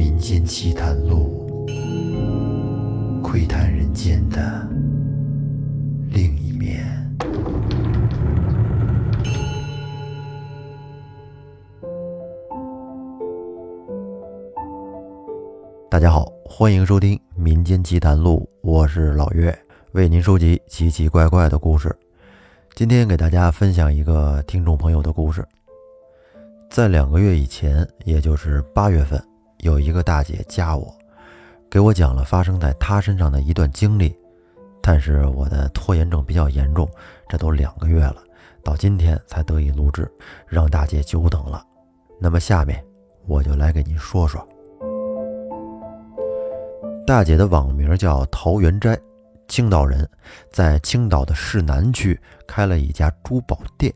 民间奇谈录，窥探人间的另一面。大家好，欢迎收听《民间奇谈录》，我是老岳，为您收集奇奇怪怪的故事。今天给大家分享一个听众朋友的故事。在两个月以前，也就是八月份，有一个大姐加我，给我讲了发生在她身上的一段经历。但是我的拖延症比较严重，这都两个月了，到今天才得以录制，让大姐久等了。那么下面我就来给您说说。大姐的网名叫桃源斋，青岛人，在青岛的市南区开了一家珠宝店，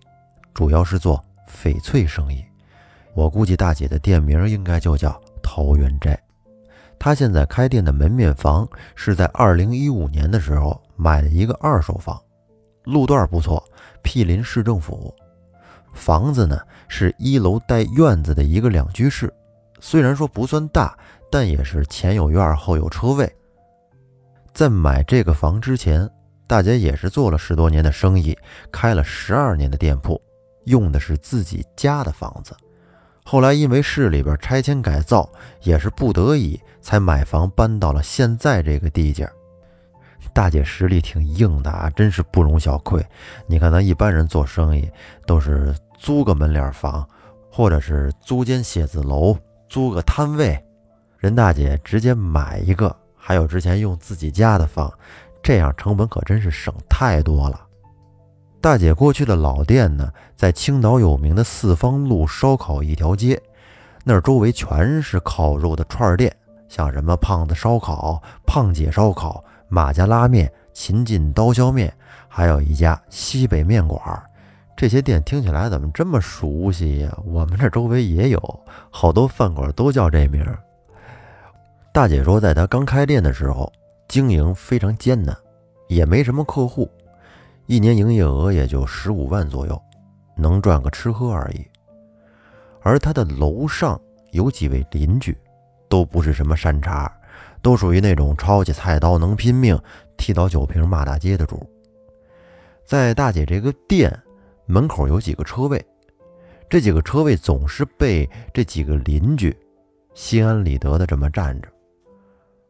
主要是做翡翠生意。我估计大姐的店名应该就叫桃源斋。他现在开店的门面房是在二零一五年的时候买的一个二手房，路段不错，毗邻市政府。房子呢是一楼带院子的一个两居室，虽然说不算大，但也是前有院后有车位。在买这个房之前，大姐也是做了十多年的生意，开了十二年的店铺，用的是自己家的房子。后来因为市里边拆迁改造，也是不得已才买房搬到了现在这个地界。大姐实力挺硬的啊，真是不容小窥。你看咱一般人做生意都是租个门脸房，或者是租间写字楼、租个摊位，人大姐直接买一个，还有之前用自己家的房，这样成本可真是省太多了。大姐过去的老店呢，在青岛有名的四方路烧烤一条街，那儿周围全是烤肉的串儿店，像什么胖子烧烤、胖姐烧烤、马家拉面、秦晋刀削面，还有一家西北面馆。这些店听起来怎么这么熟悉呀？我们这周围也有好多饭馆都叫这名。大姐说，在她刚开店的时候，经营非常艰难，也没什么客户。一年营业额也就十五万左右，能赚个吃喝而已。而他的楼上有几位邻居，都不是什么善茬，都属于那种抄起菜刀能拼命、踢倒酒瓶骂大街的主。在大姐这个店门口有几个车位，这几个车位总是被这几个邻居心安理得的这么占着，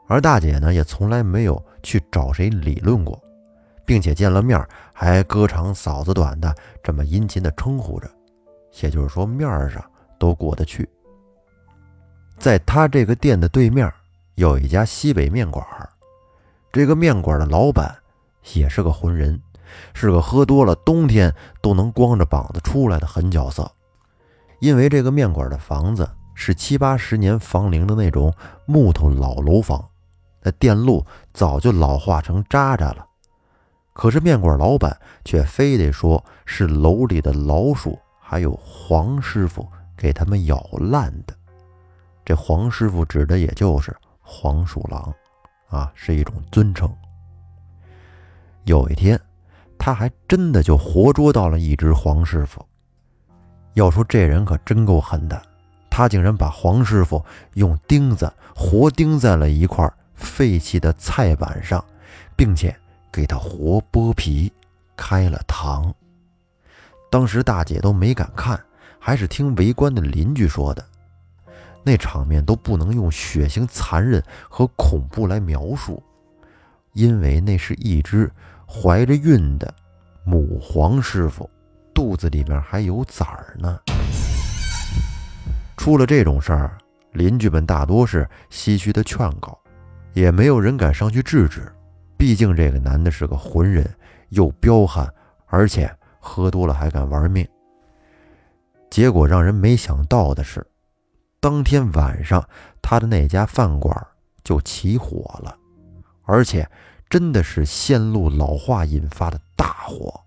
而大姐呢，也从来没有去找谁理论过。并且见了面还哥长嫂子短的这么殷勤的称呼着，也就是说面上都过得去。在他这个店的对面有一家西北面馆，这个面馆的老板也是个浑人，是个喝多了冬天都能光着膀子出来的狠角色。因为这个面馆的房子是七八十年房龄的那种木头老楼房，那电路早就老化成渣渣了。可是面馆老板却非得说是楼里的老鼠，还有黄师傅给他们咬烂的。这黄师傅指的也就是黄鼠狼，啊，是一种尊称。有一天，他还真的就活捉到了一只黄师傅。要说这人可真够狠的，他竟然把黄师傅用钉子活钉在了一块废弃的菜板上，并且。给他活剥皮，开了膛。当时大姐都没敢看，还是听围观的邻居说的。那场面都不能用血腥、残忍和恐怖来描述，因为那是一只怀着孕的母黄师傅，肚子里面还有崽儿呢。出了这种事儿，邻居们大多是唏嘘的劝告，也没有人敢上去制止。毕竟这个男的是个浑人，又彪悍，而且喝多了还敢玩命。结果让人没想到的是，当天晚上他的那家饭馆就起火了，而且真的是线路老化引发的大火。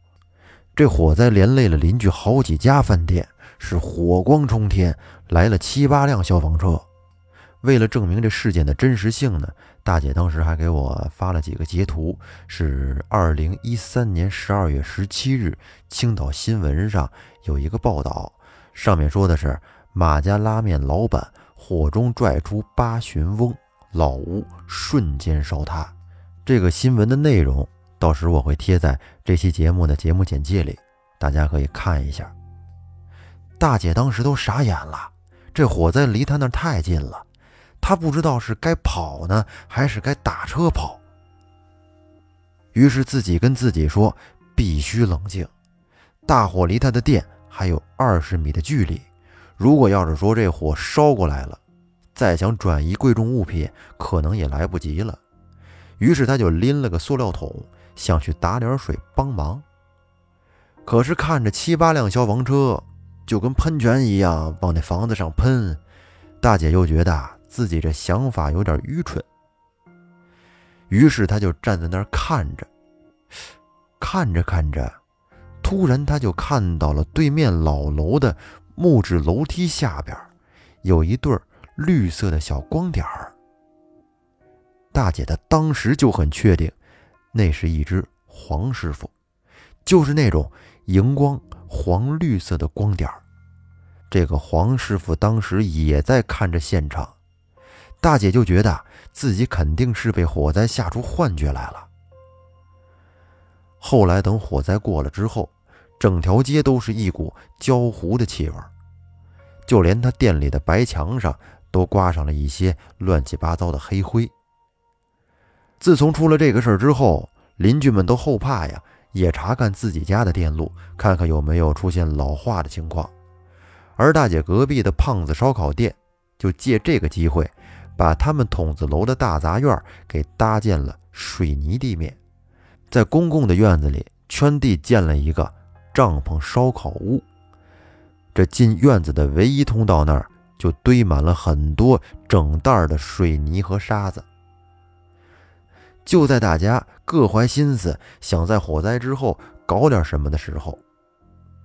这火灾连累了邻居好几家饭店，是火光冲天，来了七八辆消防车。为了证明这事件的真实性呢，大姐当时还给我发了几个截图，是二零一三年十二月十七日青岛新闻上有一个报道，上面说的是马家拉面老板火中拽出八旬翁，老屋瞬间烧塌。这个新闻的内容，到时我会贴在这期节目的节目简介里，大家可以看一下。大姐当时都傻眼了，这火灾离她那太近了，她不知道是该跑呢，还是该打车跑。于是自己跟自己说：“必须冷静，大火离他的店还有二十米的距离。如果要是说这火烧过来了，再想转移贵重物品，可能也来不及了。”于是他就拎了个塑料桶，想去打点水帮忙。可是看着七八辆消防车，就跟喷泉一样往那房子上喷，大姐又觉得自己这想法有点愚蠢。于是他就站在那儿看着，看着看着，突然他就看到了对面老楼的木质楼梯下边有一对绿色的小光点儿。大姐她当时就很确定，那是一只黄师傅，就是那种荧光黄绿色的光点儿。这个黄师傅当时也在看着现场，大姐就觉得。自己肯定是被火灾吓出幻觉来了。后来等火灾过了之后，整条街都是一股焦糊的气味，就连他店里的白墙上都挂上了一些乱七八糟的黑灰。自从出了这个事儿之后，邻居们都后怕呀，也查看自己家的电路，看看有没有出现老化的情况。而大姐隔壁的胖子烧烤店就借这个机会。把他们筒子楼的大杂院给搭建了水泥地面，在公共的院子里圈地建了一个帐篷烧烤屋。这进院子的唯一通道那儿就堆满了很多整袋的水泥和沙子。就在大家各怀心思想在火灾之后搞点什么的时候，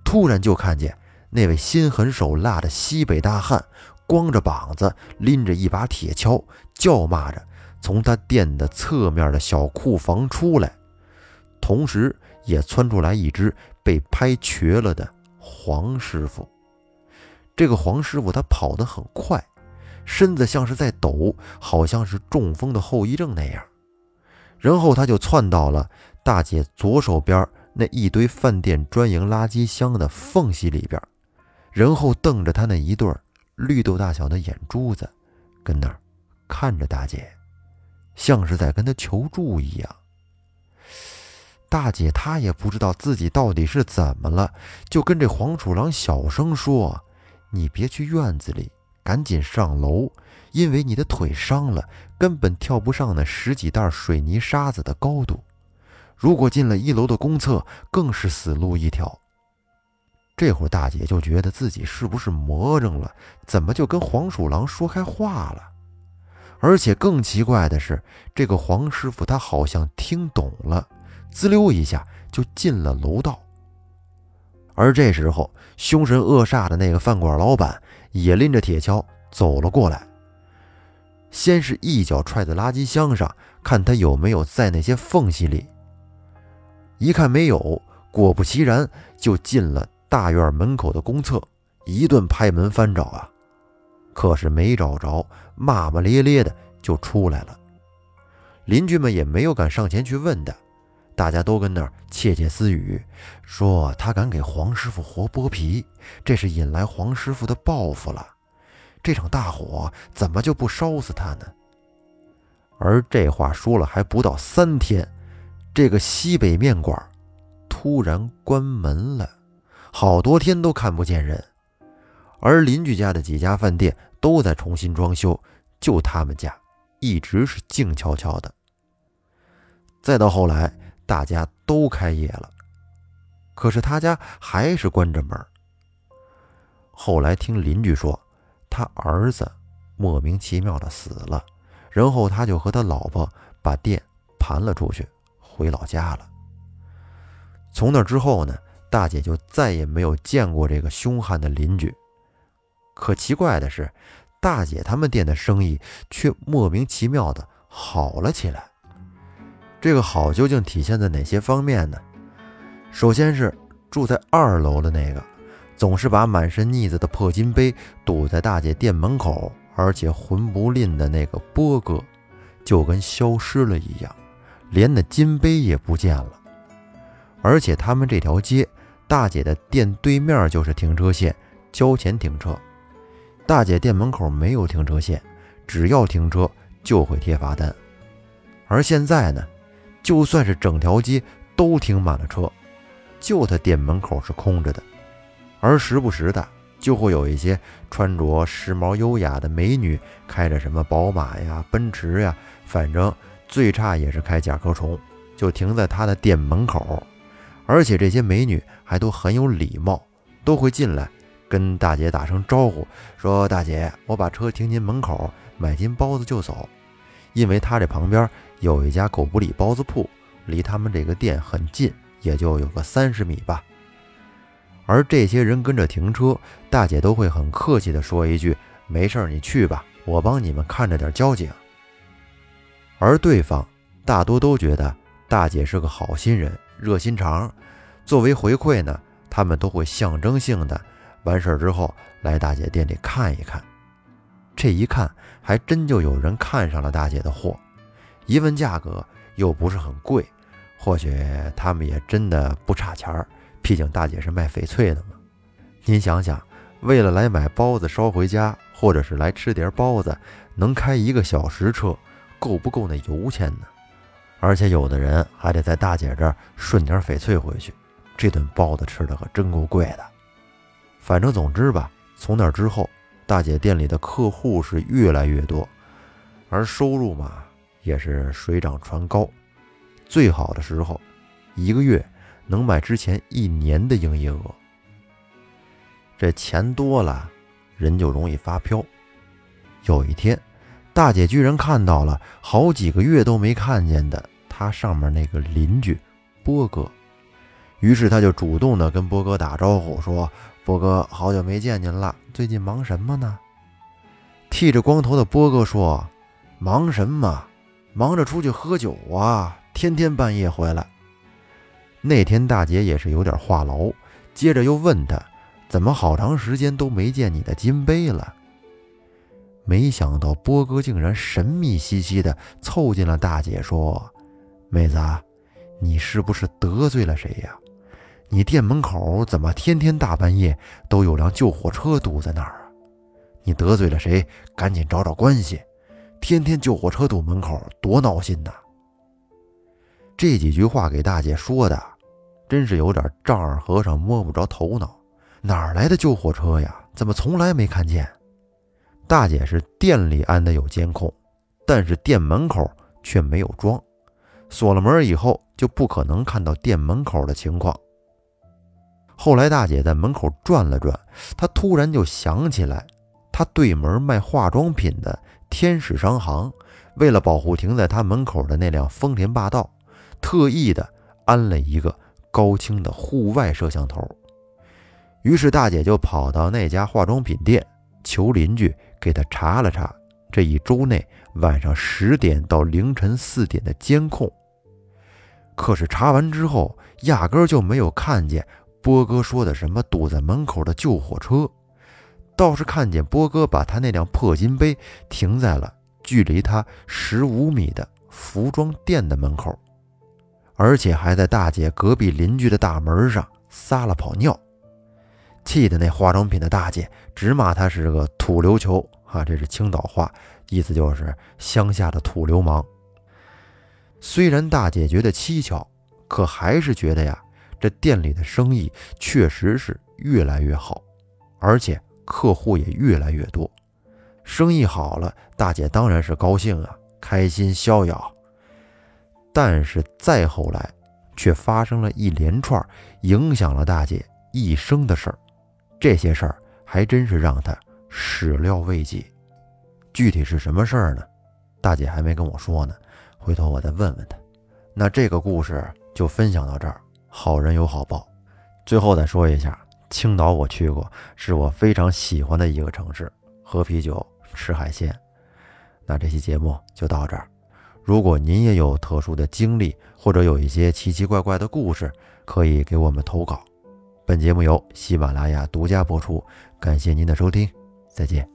突然就看见那位心狠手辣的西北大汉。光着膀子，拎着一把铁锹，叫骂着从他店的侧面的小库房出来，同时也窜出来一只被拍瘸了的黄师傅。这个黄师傅他跑得很快，身子像是在抖，好像是中风的后遗症那样。然后他就窜到了大姐左手边那一堆饭店专营垃圾箱的缝隙里边，然后瞪着他那一对儿。绿豆大小的眼珠子，跟那儿看着大姐，像是在跟她求助一样。大姐她也不知道自己到底是怎么了，就跟这黄鼠狼小声说：“你别去院子里，赶紧上楼，因为你的腿伤了，根本跳不上那十几袋水泥沙子的高度。如果进了一楼的公厕，更是死路一条。”这会儿大姐就觉得自己是不是魔怔了？怎么就跟黄鼠狼说开话了？而且更奇怪的是，这个黄师傅他好像听懂了，滋溜一下就进了楼道。而这时候，凶神恶煞的那个饭馆老板也拎着铁锹走了过来，先是一脚踹在垃圾箱上，看他有没有在那些缝隙里。一看没有，果不其然就进了。大院门口的公厕，一顿拍门翻找啊，可是没找着，骂骂咧咧的就出来了。邻居们也没有敢上前去问他，大家都跟那儿窃窃私语，说他敢给黄师傅活剥皮，这是引来黄师傅的报复了。这场大火怎么就不烧死他呢？而这话说了还不到三天，这个西北面馆突然关门了。好多天都看不见人，而邻居家的几家饭店都在重新装修，就他们家一直是静悄悄的。再到后来，大家都开业了，可是他家还是关着门。后来听邻居说，他儿子莫名其妙的死了，然后他就和他老婆把店盘了出去，回老家了。从那之后呢？大姐就再也没有见过这个凶悍的邻居。可奇怪的是，大姐他们店的生意却莫名其妙的好了起来。这个好究竟体现在哪些方面呢？首先是住在二楼的那个，总是把满身腻子的破金杯堵在大姐店门口，而且魂不吝的那个波哥，就跟消失了一样，连那金杯也不见了。而且他们这条街，大姐的店对面就是停车线，交钱停车。大姐店门口没有停车线，只要停车就会贴罚单。而现在呢，就算是整条街都停满了车，就她店门口是空着的。而时不时的。就会有一些穿着时髦优雅的美女，开着什么宝马呀、奔驰呀，反正最差也是开甲壳虫，就停在他的店门口。而且这些美女还都很有礼貌，都会进来跟大姐打声招呼，说：“大姐，我把车停您门口，买斤包子就走。”因为他这旁边有一家狗不理包子铺，离他们这个店很近，也就有个三十米吧。而这些人跟着停车，大姐都会很客气地说一句：“没事儿，你去吧，我帮你们看着点交警。”而对方大多都觉得大姐是个好心人、热心肠。作为回馈呢，他们都会象征性的完事儿之后来大姐店里看一看。这一看，还真就有人看上了大姐的货。一问价格，又不是很贵，或许他们也真的不差钱儿。毕竟大姐是卖翡翠的嘛，您想想，为了来买包子捎回家，或者是来吃碟包子，能开一个小时车，够不够那油钱呢？而且有的人还得在大姐这儿顺点翡翠回去，这顿包子吃的可真够贵的。反正总之吧，从那之后，大姐店里的客户是越来越多，而收入嘛也是水涨船高，最好的时候，一个月。能买之前一年的营业额，这钱多了，人就容易发飘。有一天，大姐居然看到了好几个月都没看见的他上面那个邻居波哥，于是他就主动的跟波哥打招呼说：“波哥，好久没见您了，最近忙什么呢？”剃着光头的波哥说：“忙什么？忙着出去喝酒啊，天天半夜回来。”那天大姐也是有点话痨，接着又问他：“怎么好长时间都没见你的金杯了？”没想到波哥竟然神秘兮兮的凑近了大姐说：“妹子，你是不是得罪了谁呀？你店门口怎么天天大半夜都有辆救火车堵在那儿啊？你得罪了谁？赶紧找找关系！天天救火车堵门口，多闹心呐！”这几句话给大姐说的。真是有点丈二和尚摸不着头脑，哪儿来的救火车呀？怎么从来没看见？大姐是店里安的有监控，但是店门口却没有装，锁了门以后就不可能看到店门口的情况。后来大姐在门口转了转，她突然就想起来，她对门卖化妆品的天使商行，为了保护停在她门口的那辆丰田霸道，特意的安了一个。高清的户外摄像头，于是大姐就跑到那家化妆品店，求邻居给她查了查这一周内晚上十点到凌晨四点的监控。可是查完之后，压根就没有看见波哥说的什么堵在门口的救火车，倒是看见波哥把他那辆破金杯停在了距离他十五米的服装店的门口。而且还在大姐隔壁邻居的大门上撒了泡尿，气得那化妆品的大姐直骂他是个土流球啊！这是青岛话，意思就是乡下的土流氓。虽然大姐觉得蹊跷，可还是觉得呀，这店里的生意确实是越来越好，而且客户也越来越多。生意好了，大姐当然是高兴啊，开心逍遥。但是再后来，却发生了一连串影响了大姐一生的事儿，这些事儿还真是让她始料未及。具体是什么事儿呢？大姐还没跟我说呢，回头我再问问他。那这个故事就分享到这儿，好人有好报。最后再说一下，青岛我去过，是我非常喜欢的一个城市，喝啤酒吃海鲜。那这期节目就到这儿。如果您也有特殊的经历，或者有一些奇奇怪怪的故事，可以给我们投稿。本节目由喜马拉雅独家播出，感谢您的收听，再见。